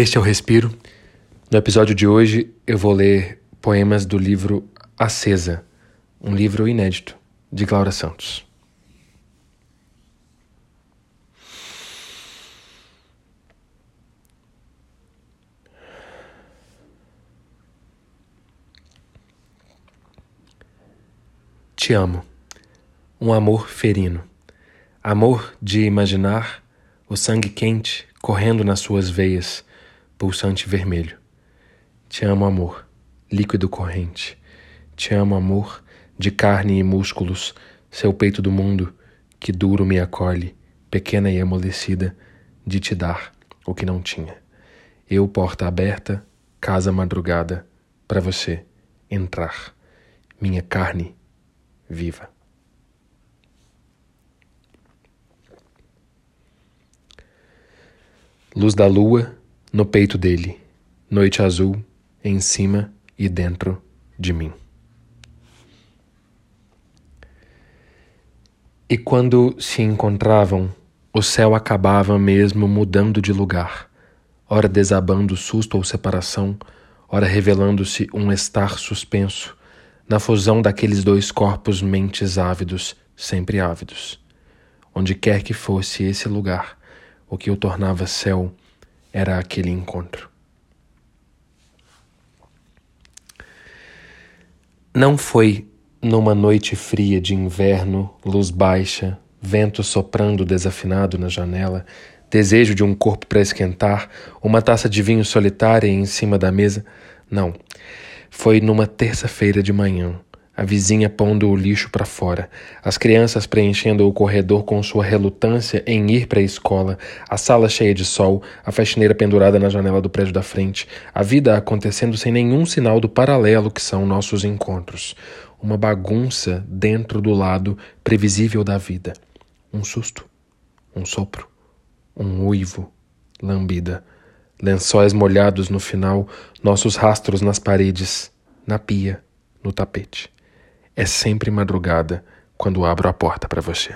Este é o Respiro. No episódio de hoje eu vou ler poemas do livro Acesa, um livro inédito de Clara Santos. Te amo. Um amor ferino. Amor de imaginar o sangue quente correndo nas suas veias pulsante vermelho. Te amo, amor, líquido corrente. Te amo, amor, de carne e músculos, seu peito do mundo, que duro me acolhe, pequena e amolecida, de te dar o que não tinha. Eu, porta aberta, casa madrugada, para você entrar, minha carne viva. Luz da lua no peito dele, noite azul, em cima e dentro de mim. E quando se encontravam, o céu acabava mesmo mudando de lugar, ora desabando susto ou separação, ora revelando-se um estar suspenso, na fusão daqueles dois corpos mentes ávidos, sempre ávidos. Onde quer que fosse esse lugar, o que o tornava céu era aquele encontro. Não foi numa noite fria de inverno, luz baixa, vento soprando desafinado na janela, desejo de um corpo para esquentar, uma taça de vinho solitária em cima da mesa. Não. Foi numa terça-feira de manhã, a vizinha pondo o lixo para fora, as crianças preenchendo o corredor com sua relutância em ir para a escola, a sala cheia de sol, a faxineira pendurada na janela do prédio da frente, a vida acontecendo sem nenhum sinal do paralelo que são nossos encontros. Uma bagunça dentro do lado previsível da vida. Um susto, um sopro, um uivo, lambida, lençóis molhados no final, nossos rastros nas paredes, na pia, no tapete. É sempre madrugada quando abro a porta para você.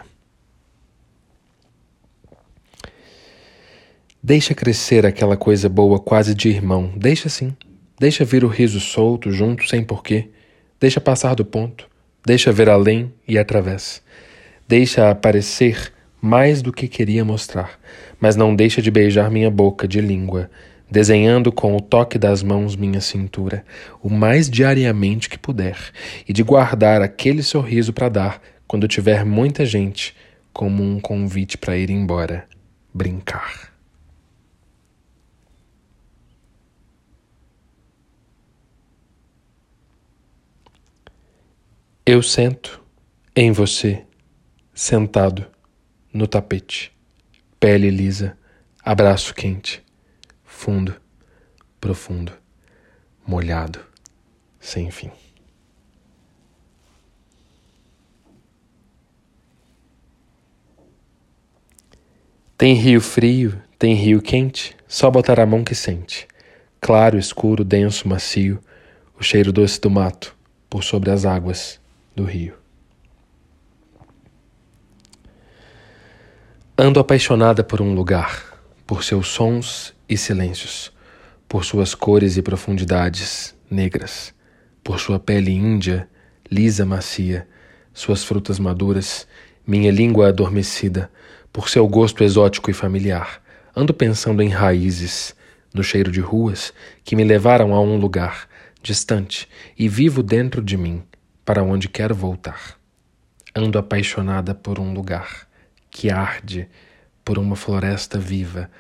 Deixa crescer aquela coisa boa quase de irmão. Deixa sim. Deixa vir o riso solto, junto, sem porquê. Deixa passar do ponto. Deixa ver além e através. Deixa aparecer mais do que queria mostrar, mas não deixa de beijar minha boca de língua, desenhando com o toque das mãos minha cintura, o mais diariamente que puder, e de guardar aquele sorriso para dar quando tiver muita gente, como um convite para ir embora, brincar. Eu sento em você, sentado no tapete, pele lisa, abraço quente fundo, profundo, molhado, sem fim. Tem rio frio, tem rio quente, só botar a mão que sente. Claro, escuro, denso, macio, o cheiro doce do mato por sobre as águas do rio. Ando apaixonada por um lugar, por seus sons e silêncios, por suas cores e profundidades negras, por sua pele índia, lisa macia, suas frutas maduras, minha língua adormecida, por seu gosto exótico e familiar. Ando pensando em raízes, no cheiro de ruas que me levaram a um lugar distante e vivo dentro de mim, para onde quero voltar. Ando apaixonada por um lugar que arde, por uma floresta viva,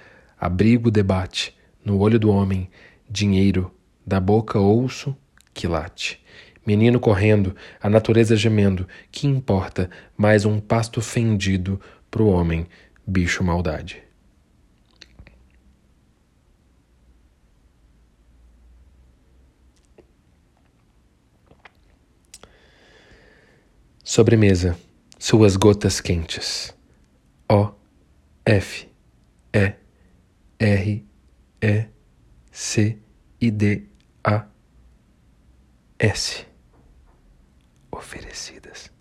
abrigo debate, no olho do homem, dinheiro, da boca ouço, quilate. Menino correndo, a natureza gemendo, que importa mais um pasto fendido pro homem, bicho maldade. Sobremesa, suas gotas quentes. O, F, E, R, E, C, I, D, A, S oferecidas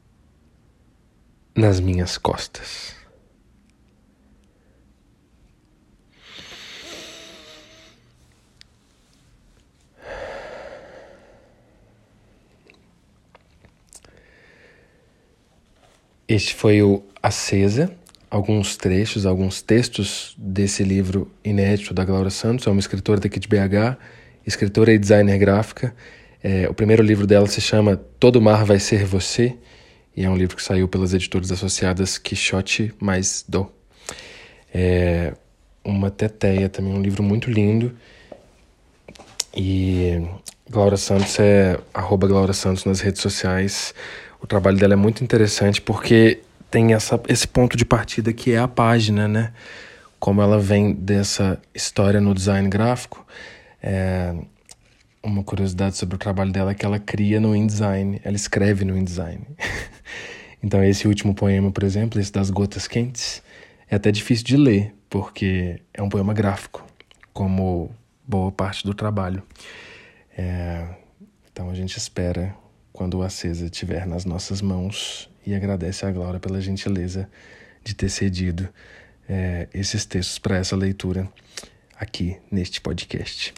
nas minhas costas. Este foi o Acesa alguns trechos, alguns textos desse livro inédito da Glaura Santos, é uma escritora daqui de BH, escritora e designer gráfica. É, o primeiro livro dela se chama Todo Mar Vai Ser Você, e é um livro que saiu pelas editoras associadas Quixote mais Do. É uma teteia também, um livro muito lindo. E Glaura Santos é arroba Santos nas redes sociais. O trabalho dela é muito interessante porque tem essa, esse ponto de partida que é a página, né? Como ela vem dessa história no design gráfico, é, uma curiosidade sobre o trabalho dela é que ela cria no InDesign, ela escreve no InDesign. então esse último poema, por exemplo, esse das gotas quentes, é até difícil de ler, porque é um poema gráfico, como boa parte do trabalho. É, então a gente espera quando o Acesa estiver nas nossas mãos e agradece a Glória pela gentileza de ter cedido é, esses textos para essa leitura aqui neste podcast.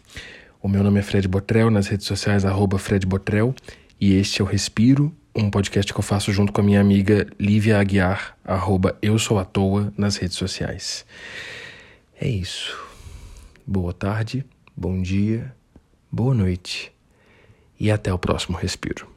O meu nome é Fred Botrel, nas redes sociais, arroba Fred Botrel, e este é o Respiro, um podcast que eu faço junto com a minha amiga Lívia Aguiar, arroba Eu Sou à Toa, nas redes sociais. É isso. Boa tarde, bom dia, boa noite e até o próximo Respiro.